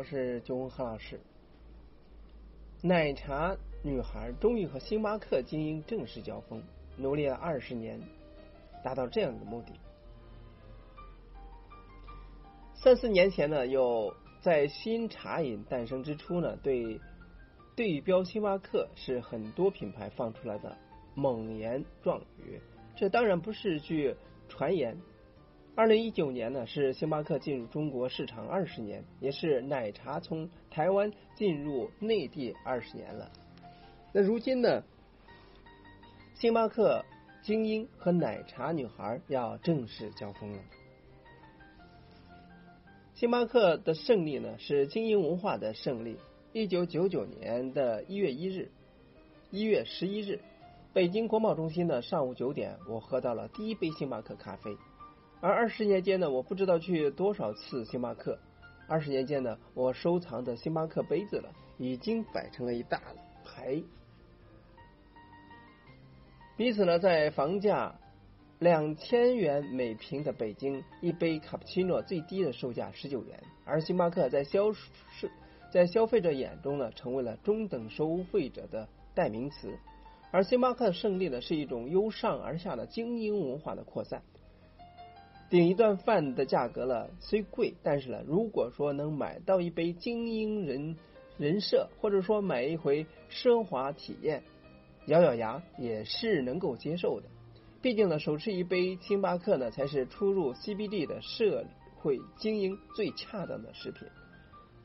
我是九文何老师。奶茶女孩终于和星巴克精英正式交锋，努力了二十年，达到这样的目的。三四年前呢，有在新茶饮诞生之初呢，对对标星巴克是很多品牌放出来的猛言壮语。这当然不是句传言。二零一九年呢，是星巴克进入中国市场二十年，也是奶茶从台湾进入内地二十年了。那如今呢，星巴克精英和奶茶女孩要正式交锋了。星巴克的胜利呢，是精英文化的胜利。一九九九年的一月一日，一月十一日，北京国贸中心呢，上午九点，我喝到了第一杯星巴克咖啡。而二十年间呢，我不知道去多少次星巴克。二十年间呢，我收藏的星巴克杯子了，已经摆成了一大排。彼此呢，在房价。两千元每平的北京一杯卡布奇诺最低的售价十九元，而星巴克在销售在消费者眼中呢，成为了中等收费者的代名词。而星巴克的胜利呢，是一种由上而下的精英文化的扩散。顶一顿饭的价格了虽贵，但是呢，如果说能买到一杯精英人人设，或者说买一回奢华体验，咬咬牙也是能够接受的。毕竟呢，手持一杯星巴克呢，才是出入 CBD 的社会精英最恰当的食品。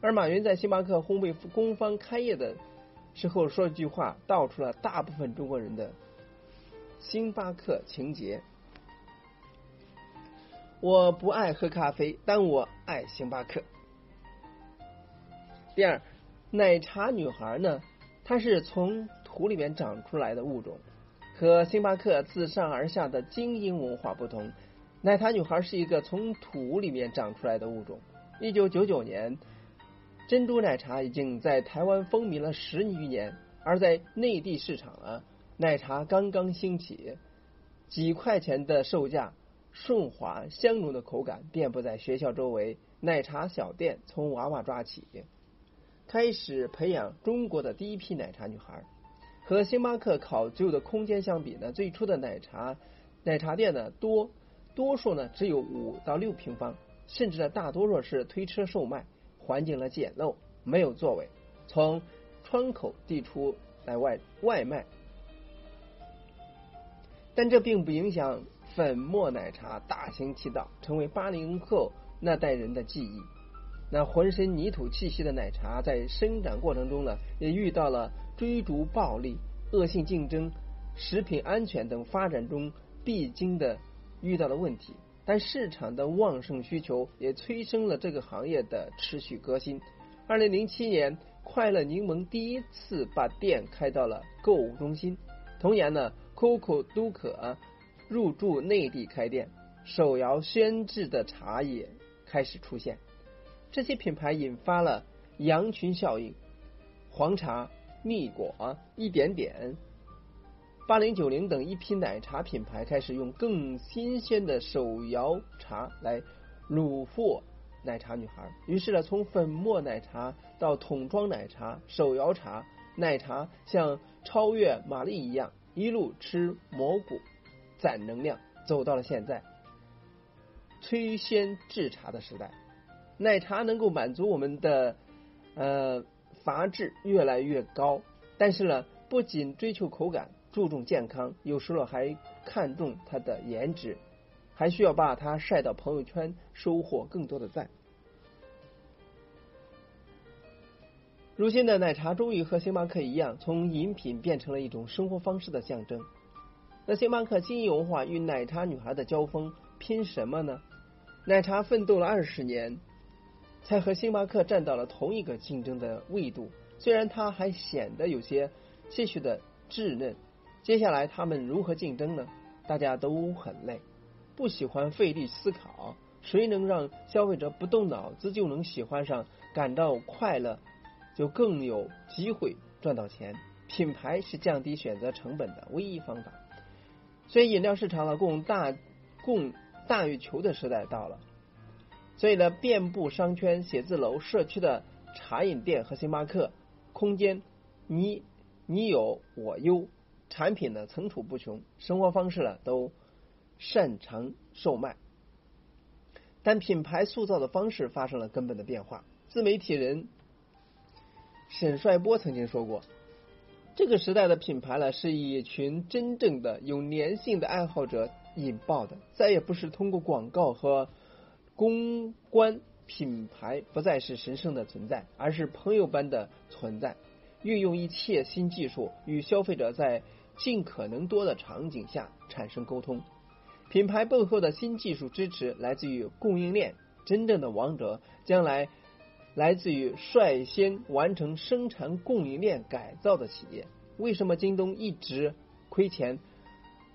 而马云在星巴克烘焙工坊开业的时候说一句话，道出了大部分中国人的星巴克情节。我不爱喝咖啡，但我爱星巴克。第二，奶茶女孩呢，她是从土里面长出来的物种。和星巴克自上而下的精英文化不同，奶茶女孩是一个从土里面长出来的物种。一九九九年，珍珠奶茶已经在台湾风靡了十余年，而在内地市场啊，奶茶刚刚兴起，几块钱的售价，顺滑香浓的口感遍布在学校周围，奶茶小店从娃娃抓起，开始培养中国的第一批奶茶女孩。和星巴克考究的空间相比呢，最初的奶茶奶茶店呢多多数呢只有五到六平方，甚至呢大多数是推车售卖，环境呢简陋，没有座位，从窗口递出来外外卖。但这并不影响粉末奶茶大行其道，成为八零后那代人的记忆。那浑身泥土气息的奶茶，在生长过程中呢，也遇到了。追逐暴利、恶性竞争、食品安全等发展中必经的遇到的问题，但市场的旺盛需求也催生了这个行业的持续革新。二零零七年，快乐柠檬第一次把店开到了购物中心。同年呢，COCO 都可入驻内地开店，手摇轩制的茶也开始出现。这些品牌引发了羊群效应，黄茶。蜜果、一点点、八零九零等一批奶茶品牌开始用更新鲜的手摇茶来虏获奶茶女孩。于是呢，从粉末奶茶到桶装奶茶、手摇茶，奶茶像超越玛丽一样，一路吃蘑菇攒能量，走到了现在催鲜制茶的时代。奶茶能够满足我们的呃。阀质越来越高，但是呢，不仅追求口感，注重健康，有时候还看重它的颜值，还需要把它晒到朋友圈，收获更多的赞。如今的奶茶终于和星巴克一样，从饮品变成了一种生活方式的象征。那星巴克精英文化与奶茶女孩的交锋，拼什么呢？奶茶奋斗了二十年。才和星巴克站到了同一个竞争的位度，虽然它还显得有些些许的稚嫩。接下来他们如何竞争呢？大家都很累，不喜欢费力思考。谁能让消费者不动脑子就能喜欢上、感到快乐，就更有机会赚到钱。品牌是降低选择成本的唯一方法。所以饮料市场了供大供大于求的时代到了。所以呢，遍布商圈、写字楼、社区的茶饮店和星巴克空间，你你有我优，产品呢层出不穷，生活方式呢都擅长售卖，但品牌塑造的方式发生了根本的变化。自媒体人沈帅波曾经说过。这个时代的品牌呢，是一群真正的有粘性的爱好者引爆的，再也不是通过广告和公关，品牌不再是神圣的存在，而是朋友般的存在。运用一切新技术，与消费者在尽可能多的场景下产生沟通。品牌背后的新技术支持来自于供应链，真正的王者将来。来自于率先完成生产供应链改造的企业。为什么京东一直亏钱，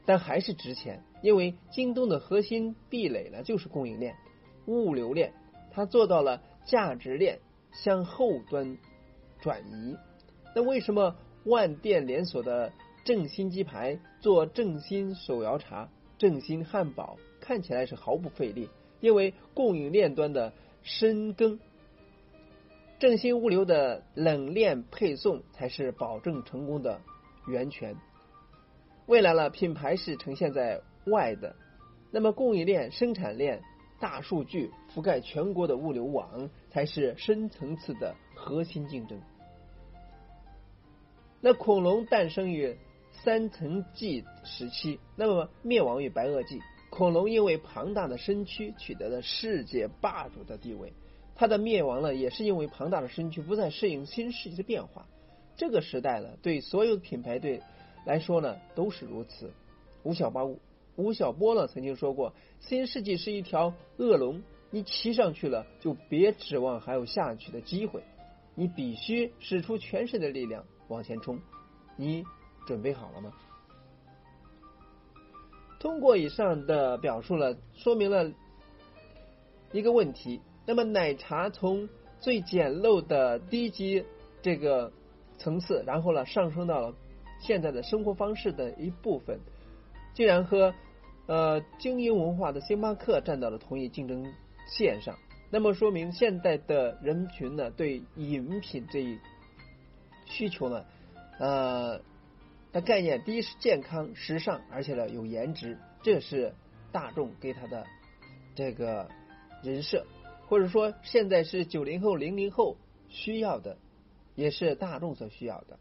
但还是值钱？因为京东的核心壁垒呢，就是供应链、物流链，它做到了价值链向后端转移。那为什么万店连锁的正新鸡排做正新手摇茶、正新汉堡看起来是毫不费力？因为供应链端的深耕。正新物流的冷链配送才是保证成功的源泉。未来了，品牌是呈现在外的，那么供应链、生产链、大数据覆盖全国的物流网才是深层次的核心竞争。那恐龙诞生于三层纪时期，那么灭亡于白垩纪。恐龙因为庞大的身躯取得了世界霸主的地位。它的灭亡呢，也是因为庞大的身躯不再适应新世纪的变化。这个时代呢，对所有品牌对来说呢，都是如此。吴晓波吴晓波呢曾经说过，新世纪是一条恶龙，你骑上去了，就别指望还有下去的机会，你必须使出全身的力量往前冲。你准备好了吗？通过以上的表述了，说明了一个问题。那么奶茶从最简陋的低级这个层次，然后呢上升到了现在的生活方式的一部分，竟然和呃精英文化的星巴克站到了同一竞争线上。那么说明现在的人群呢对饮品这一需求呢呃的概念，第一是健康、时尚，而且呢有颜值，这是大众给他的这个人设。或者说，现在是九零后、零零后需要的，也是大众所需要的，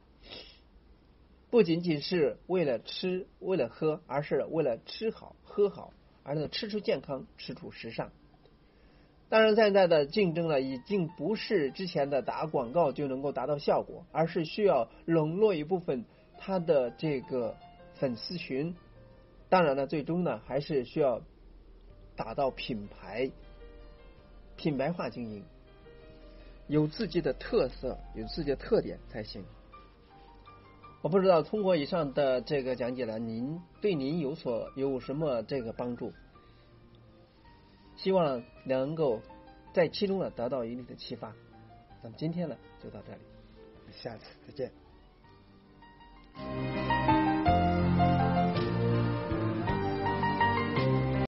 不仅仅是为了吃、为了喝，而是为了吃好、喝好，而能吃出健康、吃出时尚。当然，现在的竞争呢，已经不是之前的打广告就能够达到效果，而是需要笼络一部分他的这个粉丝群。当然了，最终呢，还是需要打到品牌。品牌化经营，有自己的特色，有自己的特点才行。我不知道通过以上的这个讲解呢，您对您有所有什么这个帮助？希望能够在其中呢得到一定的启发。那么今天呢就到这里，下次再见。